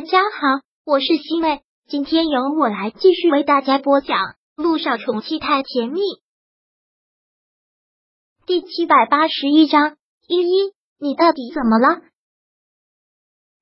大家好，我是西妹，今天由我来继续为大家播讲《路上宠妻太甜蜜》第七百八十一章。依依，你到底怎么了？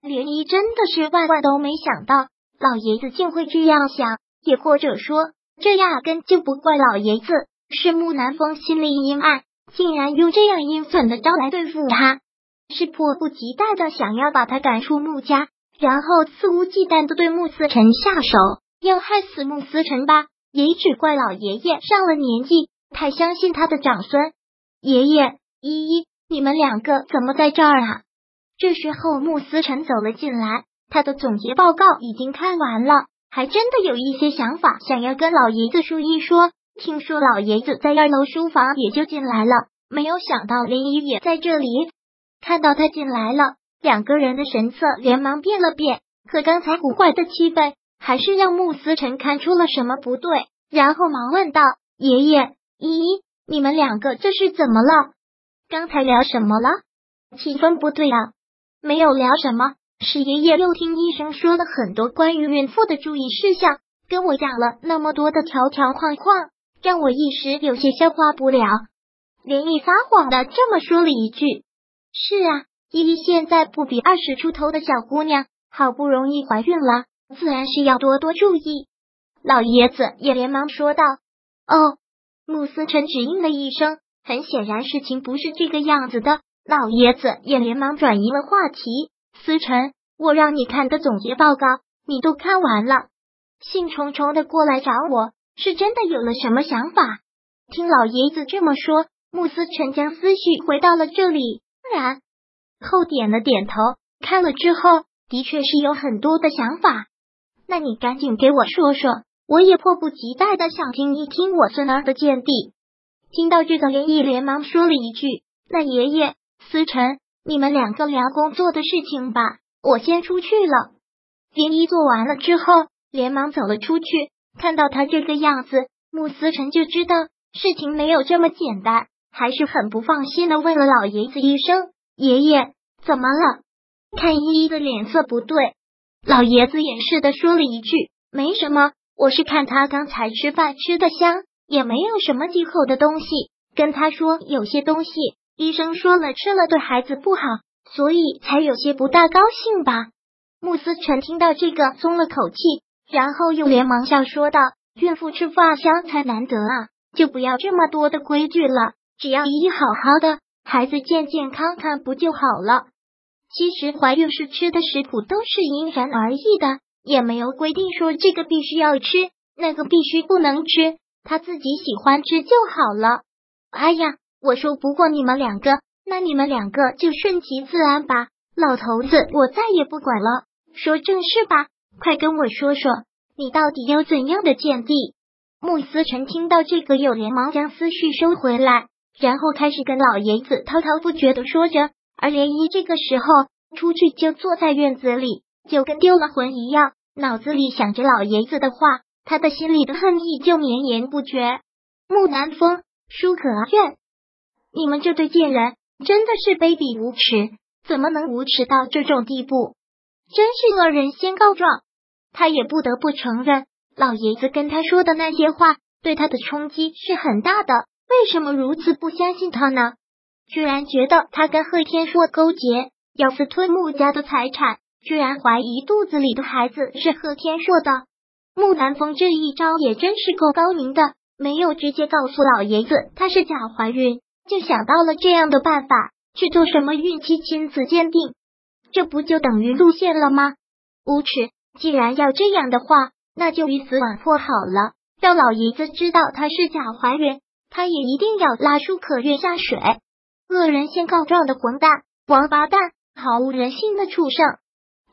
涟漪真的是万万都没想到，老爷子竟会这样想，也或者说，这压根就不怪老爷子，是木南风心里阴暗，竟然用这样阴狠的招来对付他。是迫不及待的想要把他赶出穆家，然后肆无忌惮的对穆思辰下手，要害死穆思辰吧？也只怪老爷爷上了年纪，太相信他的长孙。爷爷，依依，你们两个怎么在这儿啊？这时候穆思辰走了进来，他的总结报告已经看完了，还真的有一些想法想要跟老爷子说一说。听说老爷子在二楼书房，也就进来了，没有想到林依也在这里。看到他进来了，两个人的神色连忙变了变。可刚才古怪的气氛，还是让穆思辰看出了什么不对，然后忙问道：“爷爷，依依，你们两个这是怎么了？刚才聊什么了？气氛不对啊！没有聊什么，是爷爷又听医生说了很多关于孕妇的注意事项，跟我讲了那么多的条条框框，让我一时有些消化不了。”连毅撒谎的这么说了一句。是啊，依依现在不比二十出头的小姑娘，好不容易怀孕了，自然是要多多注意。老爷子也连忙说道：“哦。”穆思辰只应了一声，很显然事情不是这个样子的。老爷子也连忙转移了话题：“思辰，我让你看的总结报告，你都看完了，兴冲冲的过来找我，是真的有了什么想法？”听老爷子这么说，穆思辰将思绪回到了这里。然后点了点头，看了之后，的确是有很多的想法。那你赶紧给我说说，我也迫不及待的想听一听我孙儿的见地。听到这个，连毅连忙说了一句：“那爷爷，思辰，你们两个聊工作的事情吧，我先出去了。”连毅做完了之后，连忙走了出去。看到他这个样子，穆思辰就知道事情没有这么简单。还是很不放心的问了老爷子一声：“爷爷，怎么了？”看依依的脸色不对，老爷子掩饰的说了一句：“没什么，我是看他刚才吃饭吃的香，也没有什么忌口的东西。跟他说有些东西医生说了吃了对孩子不好，所以才有些不大高兴吧。”穆思辰听到这个松了口气，然后又连忙笑说道：“孕妇吃饭香才难得啊，就不要这么多的规矩了。”只要依依好好的，孩子健健康康不就好了？其实怀孕时吃的食谱都是因人而异的，也没有规定说这个必须要吃，那个必须不能吃，他自己喜欢吃就好了。哎呀，我说不过你们两个，那你们两个就顺其自然吧。老头子，我再也不管了。说正事吧，快跟我说说，你到底有怎样的见地？穆思辰听到这个，又连忙将思绪收回来。然后开始跟老爷子滔滔不绝的说着，而涟漪这个时候出去就坐在院子里，就跟丢了魂一样，脑子里想着老爷子的话，他的心里的恨意就绵延不绝。木南风、舒可愿，你们这对贱人真的是卑鄙无耻，怎么能无耻到这种地步？真是恶人先告状。他也不得不承认，老爷子跟他说的那些话，对他的冲击是很大的。为什么如此不相信他呢？居然觉得他跟贺天硕勾结，要私吞穆家的财产，居然怀疑肚子里的孩子是贺天硕的。穆南风这一招也真是够高明的，没有直接告诉老爷子她是假怀孕，就想到了这样的办法去做什么孕期亲子鉴定，这不就等于露馅了吗？无耻！既然要这样的话，那就鱼死网破好了，让老爷子知道她是假怀孕。他也一定要拉舒可月下水！恶人先告状的混蛋，王八蛋，毫无人性的畜生！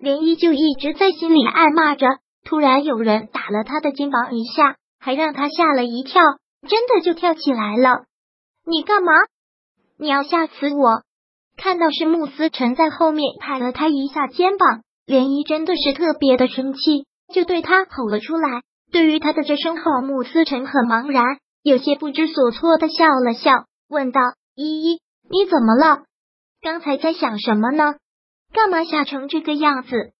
涟漪就一直在心里暗骂着。突然有人打了他的肩膀一下，还让他吓了一跳，真的就跳起来了。你干嘛？你要吓死我！看到是穆思辰在后面拍了他一下肩膀，涟漪真的是特别的生气，就对他吼了出来。对于他的这声吼，穆思辰很茫然。有些不知所措的笑了笑，问道：“依依，你怎么了？刚才在想什么呢？干嘛吓成这个样子？”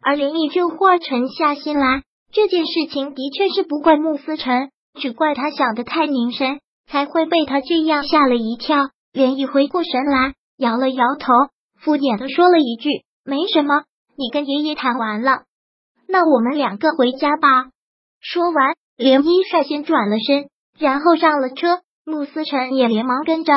而连毅这会儿沉下心来，这件事情的确是不怪穆思成，只怪他想的太凝神，才会被他这样吓了一跳。连毅回过神来，摇了摇头，敷衍的说了一句：“没什么，你跟爷爷谈完了，那我们两个回家吧。”说完，连毅率先转了身，然后上了车，穆思成也连忙跟着。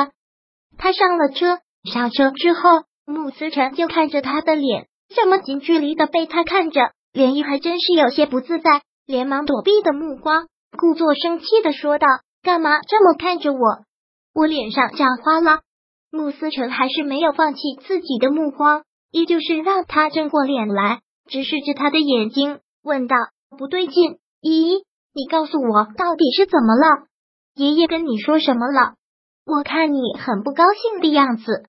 他上了车，上车之后，穆思成就看着他的脸。这么近距离的被他看着，连毅还真是有些不自在，连忙躲避的目光，故作生气的说道：“干嘛这么看着我？我脸上长花了？”穆思成还是没有放弃自己的目光，依旧是让他正过脸来，直视着他的眼睛，问道：“不对劲，依依，你告诉我到底是怎么了？爷爷跟你说什么了？我看你很不高兴的样子，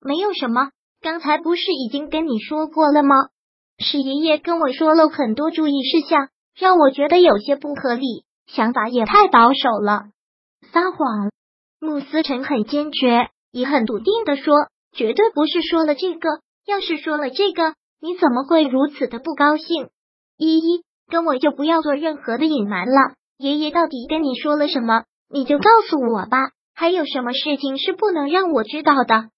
没有什么。”刚才不是已经跟你说过了吗？是爷爷跟我说了很多注意事项，让我觉得有些不合理，想法也太保守了。撒谎！穆思成很坚决，也很笃定的说，绝对不是说了这个。要是说了这个，你怎么会如此的不高兴？依依，跟我就不要做任何的隐瞒了。爷爷到底跟你说了什么？你就告诉我吧。还有什么事情是不能让我知道的？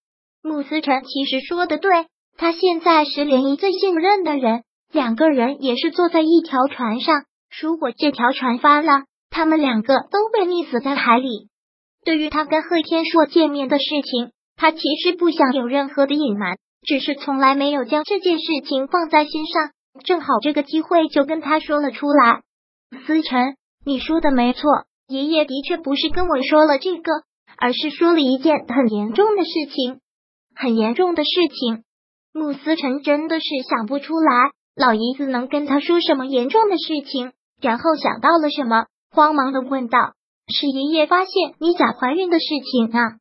穆思成其实说的对，他现在是连一最信任的人，两个人也是坐在一条船上。如果这条船翻了，他们两个都被溺死在海里。对于他跟贺天硕见面的事情，他其实不想有任何的隐瞒，只是从来没有将这件事情放在心上。正好这个机会就跟他说了出来。思成，你说的没错，爷爷的确不是跟我说了这个，而是说了一件很严重的事情。很严重的事情，穆思成真的是想不出来，老爷子能跟他说什么严重的事情？然后想到了什么，慌忙的问道：“是爷爷发现你假怀孕的事情啊？”“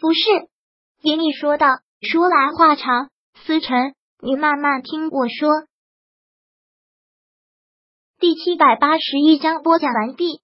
不是。”爷爷说道。说来话长，思成，你慢慢听我说。第七百八十一章播讲完毕。